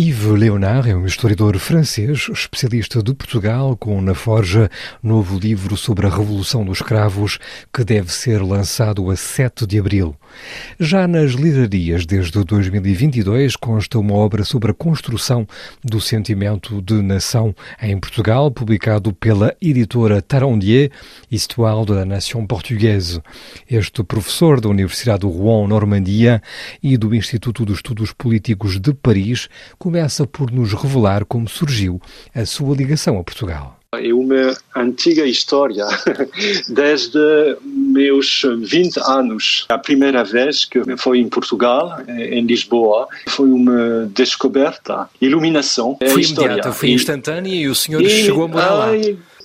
Yves Leonard é um historiador francês, especialista de Portugal, com na forja novo livro sobre a Revolução dos Cravos, que deve ser lançado a 7 de abril. Já nas livrarias, desde 2022, consta uma obra sobre a construção do sentimento de nação em Portugal, publicado pela editora Tarandier, Histoire de la Nation Portugaise. Este professor da Universidade de Rouen, Normandia, e do Instituto de Estudos Políticos de Paris, começa por nos revelar como surgiu a sua ligação a Portugal. É uma antiga história, desde meus 20 anos. A primeira vez que foi em Portugal, em Lisboa, foi uma descoberta, iluminação. Foi imediata, foi instantânea e o senhor e, chegou a morar lá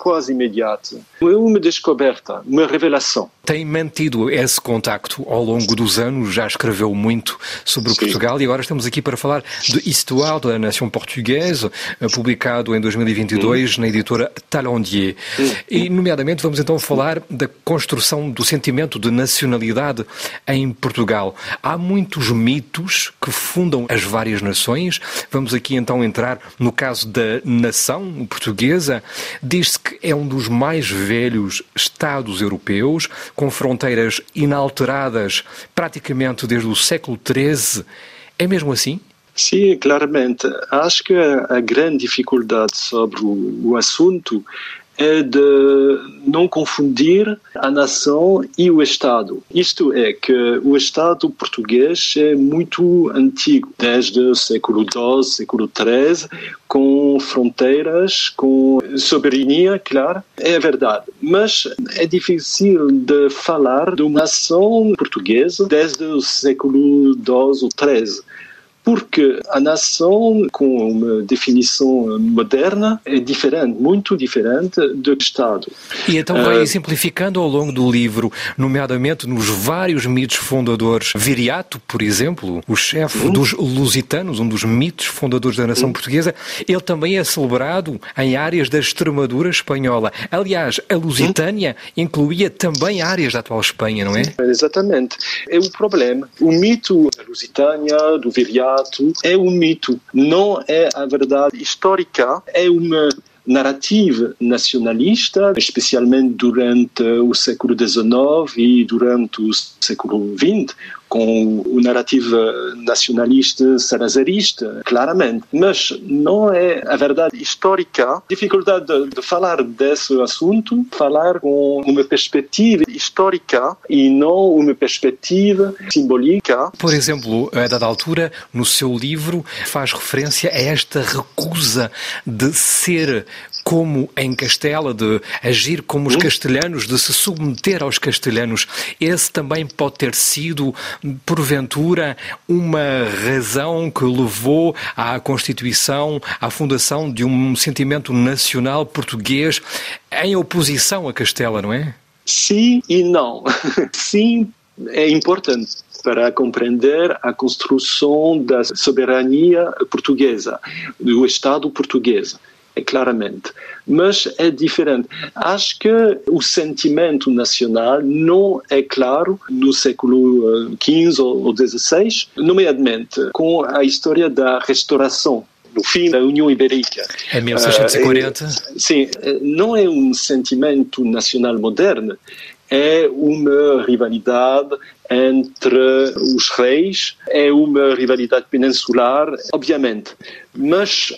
quase imediata. É uma descoberta, uma revelação. Tem mantido esse contacto ao longo dos anos, já escreveu muito sobre Sim. Portugal e agora estamos aqui para falar de Histoire de la Nation Portuguesa, eh, publicado em 2022 hum. na editora Talendier. Hum. E, nomeadamente, vamos então falar da construção do sentimento de nacionalidade em Portugal. Há muitos mitos que fundam as várias nações. Vamos aqui então entrar no caso da nação portuguesa. Diz-se que é um dos mais velhos Estados europeus, com fronteiras inalteradas praticamente desde o século XIII. É mesmo assim? Sim, claramente. Acho que a grande dificuldade sobre o, assunto é de não confundir a nação e o Estado. Isto é que o Estado português é muito antigo, desde o século XII, século XIII, com fronteiras, com soberania, claro, é verdade. Mas é difícil de falar de uma nação portuguesa desde o século XII ou XIII porque a nação, com uma definição moderna, é diferente, muito diferente do Estado. E então vai uh, simplificando ao longo do livro, nomeadamente nos vários mitos fundadores. Viriato, por exemplo, o chefe dos lusitanos, um dos mitos fundadores da nação portuguesa, ele também é celebrado em áreas da Extremadura espanhola. Aliás, a Lusitânia incluía também áreas da atual Espanha, não é? Exatamente. É o problema. O mito da Lusitânia, do Viriato, é um mito, não é a verdade histórica, é uma narrativa nacionalista, especialmente durante o século XIX e durante o século XX, com o narrativa nacionalista salazarista, claramente. Mas não é a verdade histórica. Dificuldade de, de, falar desse assunto, falar com uma perspectiva histórica e não uma perspectiva simbólica. Por exemplo, a dada altura, no seu livro, faz referência a esta recusa de ser como em Castela, de agir como os hum? castelhanos, de se submeter aos castelhanos. Esse também pode ter sido porventura, uma razão que levou à constituição, à fundação de um sentimento nacional português em oposição a Castela, não é? Sim e não. Sim, é importante para compreender a construção da soberania portuguesa, do Estado português claramente. Mas é diferente. Acho que o sentimento nacional não é claro no século XV eh, ou XVI, nomeadamente com a história da restauração no fim da União Ibérica. Em 1640? Uh, é, sim, não é um sentimento nacional moderno, é uma rivalidade entre os reis, é uma rivalidade peninsular, obviamente, mas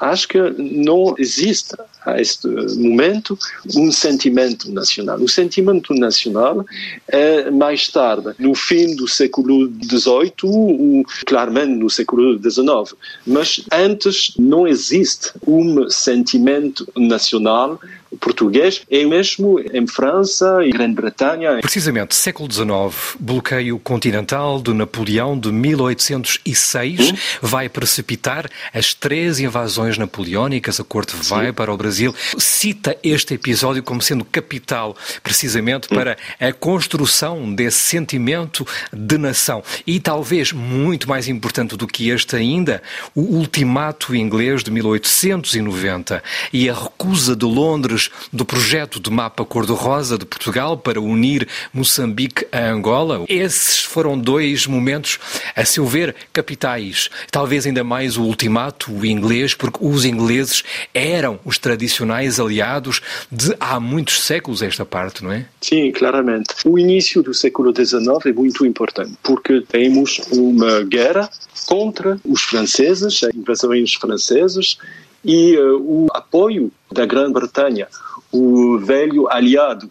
acho que não existe a este momento um sentimento nacional. O sentimento nacional é mais tarde, no fim do século XVIII, claramente no século XIX, mas antes não existe um sentimento nacional português, é mesmo em França e Grã-Bretanha. Precisamente, século XIX, bloqueio continental de Napoleão de 1806 hum? vai precipitar as três invasões napoleónicas. A corte vai para o Brasil Brasil, cita este episódio como sendo capital, precisamente para a construção desse sentimento de nação. E talvez muito mais importante do que este ainda, o ultimato inglês de 1890 e a recusa de Londres do projeto de mapa cor-de-rosa de Portugal para unir Moçambique a Angola. Esses foram dois momentos, a seu ver, capitais. Talvez ainda mais o ultimato inglês, porque os ingleses eram os tradicionais aliados de há muitos séculos esta parte, não é? Sim, claramente. O início do século XIX é muito importante, porque temos uma guerra contra os franceses, as invasões francesas, e uh, o apoio da Grã-Bretanha, o velho aliado.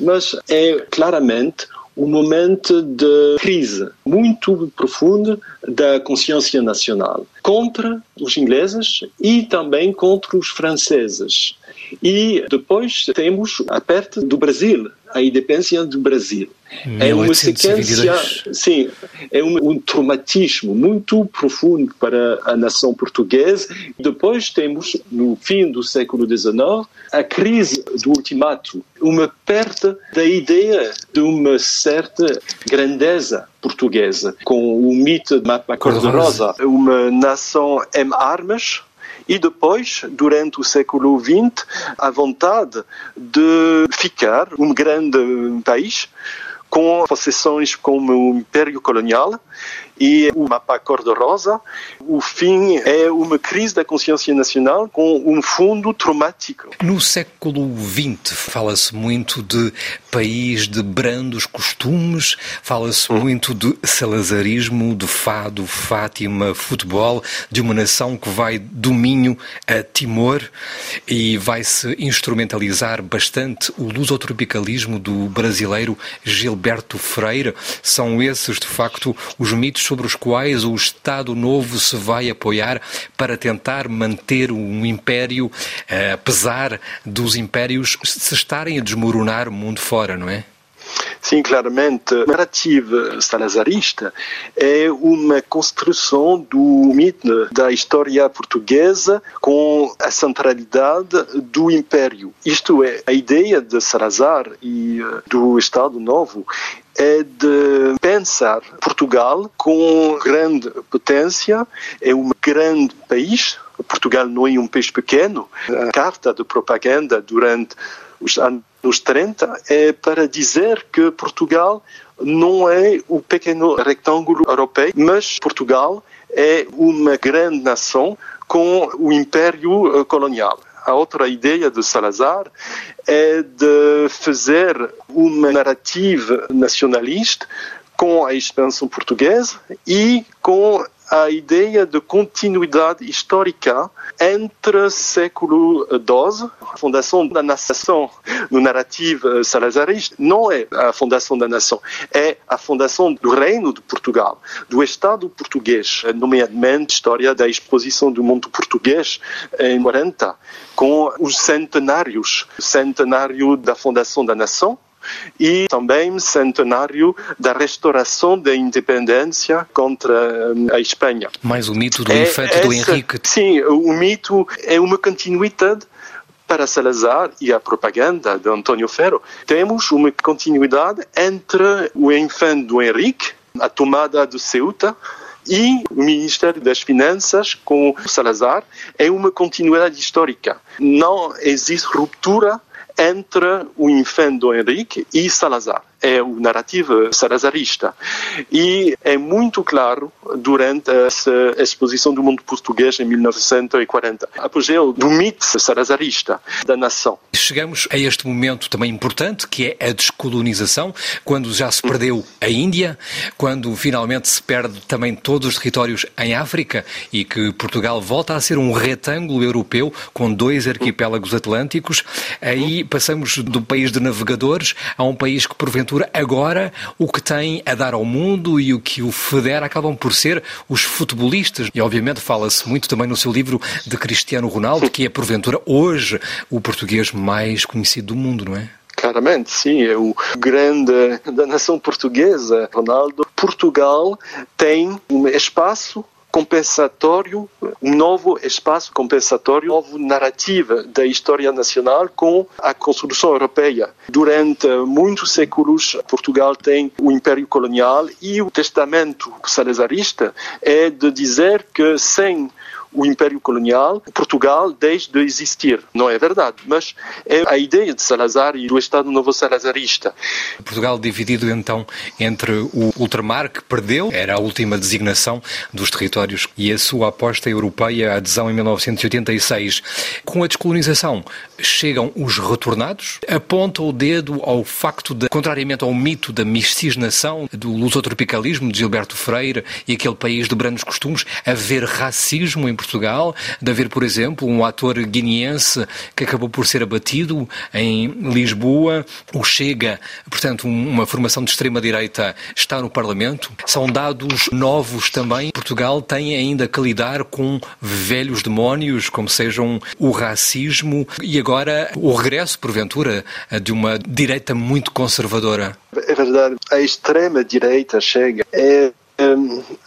Mas é claramente um momento de crise muito profunda da consciência nacional contra os ingleses e também contra os franceses. E depois temos a perto do Brasil, a independência do Brasil. É uma sequência, sim, é um, um, traumatismo muito profundo para a nação portuguesa. Depois temos, no fim do século XIX, a crise do ultimato, uma perda da ideia de uma certa grandeza portuguesa, com o mito de Mapa Cor-de-Rosa, uma nação em armas, e depois, durante o século XX, a vontade de ficar um grande país com possessões como o Império Colonial e o mapa cor-de-rosa. O fim é uma crise da consciência nacional com um fundo traumático. No século XX fala-se muito de país de brandos costumes, fala-se hum. muito de salazarismo, de fado, Fátima, futebol, de uma nação que vai do Minho a Timor e vai-se instrumentalizar bastante o lusotropicalismo do brasileiro Gilberto Freire. São esses, de facto, os mitos sobre os quais o Estado Novo se vai apoiar para tentar manter um império, eh, apesar dos impérios se estarem a desmoronar o mundo fora, não é? Sim, claramente. A narrativa salazarista é uma construção do mito da história portuguesa com a centralidade do império. Isto é, a ideia de Salazar e eh, do Estado Novo é de pensar Portugal com grande potência, é um grande país. Portugal não é um país pequeno. A carta de propaganda durante os anos 30 é para dizer que Portugal não é o pequeno retângulo europeu, mas Portugal é uma grande nação com o império colonial. A outra ideia de Salazar é de fazer uma narrativa nacionalista com a expansão portuguesa e com a ideia de continuidade histórica entre século XII, a fundação da nação no narrativa salazarista, não é a fundação da nação, é a fundação do reino de Portugal, do Estado português, nomeadamente história da exposição do mundo português em 40, com os centenários, centenário da fundação da nação, e também centenário da restauração da independência contra hum, a Espanha. Mais o mito do é, infante do Henrique. Sim, o mito é uma continuidade para Salazar e a propaganda de António Ferro. Temos uma continuidade entre o infante do Henrique, a tomada de Ceuta, e o Ministério das Finanças com Salazar é uma continuidade histórica. Não existe ruptura entre o infante Dom Henrique e Salazar. É o narrativa salazarista. E é muito claro durante essa exposição do mundo português em 1940. Apogeu do mito salazarista da nação. Chegamos a este momento também importante, que é a descolonização, quando já se perdeu a Índia, quando finalmente se perde também todos os territórios em África e que Portugal volta a ser um retângulo europeu com dois arquipélagos atlânticos. Aí passamos do país de navegadores a um país que, porventura, agora o que tem a dar ao mundo e o que o federa acabam por ser os futebolistas. E, obviamente, fala-se muito também no seu livro de Cristiano Ronaldo, que é, porventura, hoje o português mais conhecido do mundo, não é? Claramente, sim, é o grande da nação portuguesa, Ronaldo. Portugal tem um espaço compensatório, um novo espaço compensatório, novo narrativa da história nacional com a construção europeia. Durante muitos séculos, Portugal tem o Império Colonial e o testamento salazarista é de dizer que sem o Império Colonial, Portugal deixe de existir. Não é verdade, mas é a ideia de Salazar e do Estado Novo Salazarista. Portugal dividido então entre o ultramar, que perdeu, era a última designação dos territórios, e a sua aposta europeia, a adesão em 1986. Com a descolonização, chegam os retornados, aponta o dedo ao facto de, contrariamente ao mito da miscigenação, do lusotropicalismo de Gilberto Freire e aquele país de brandos costumes, haver racismo em Portugal, de haver, por exemplo, um ator guineense que acabou por ser abatido em Lisboa, o Chega, portanto, uma formação de extrema-direita está no Parlamento. São dados novos também. Portugal tem ainda que lidar com velhos demónios, como sejam o racismo e agora o regresso, porventura, de uma direita muito conservadora. É verdade. A extrema-direita chega. É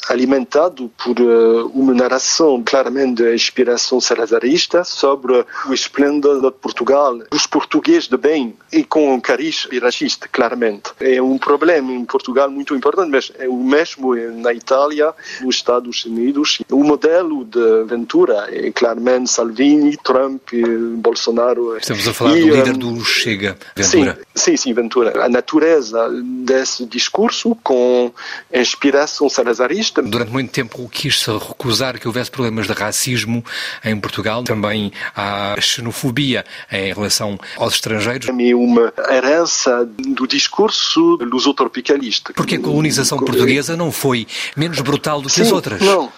alimentado por uh, uma narração claramente de inspiração salazarista sobre o esplendor de Portugal, dos portugueses de bem e com um cariz racista, claramente. É um problema em Portugal muito importante, mas é o mesmo na Itália, nos Estados Unidos. O modelo de Ventura é claramente Salvini, Trump, Bolsonaro. Estamos a falar e, do líder do Chega, Ventura. Sim, sim, sim, Ventura. A natureza desse discurso com inspiração salazarista. Durante muito tempo quis-se recusar que houvesse problemas de racismo em Portugal. Também há xenofobia em relação aos estrangeiros. É uma herança do discurso lusotropicalista. Porque a colonização portuguesa não foi menos brutal do que Sim, as outras? Não.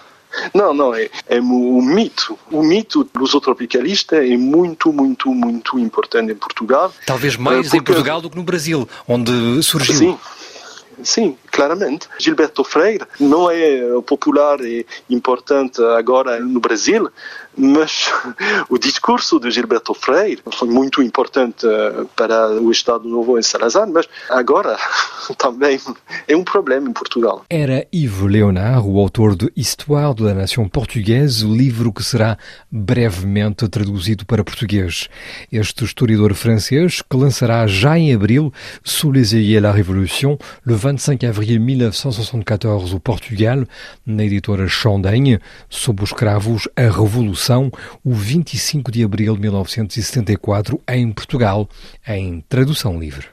Não, não, é, é um mito. O mito lusotropicalista é muito, muito, muito importante em Portugal. Talvez mais porque... em Portugal do que no Brasil, onde surgiu. Sim. Sim, claramente. Gilberto Freire não é popular e importante agora no Brasil, mas o discurso de Gilberto Freire foi muito importante eh, para o Estado Novo em Salazar, mas agora também é um problema em Portugal. Era Ivo Leonard, o autor de Histoire de la Nation Portuguesa, o livro que será brevemente traduzido para português. Este historiador francês, que lançará já em abril, Sous les œillets la Révolution, le 25 avril 1974, au Portugal, na editora Chandaigne, sob os cravos A O 25 de abril de 1974, em Portugal, em tradução livre.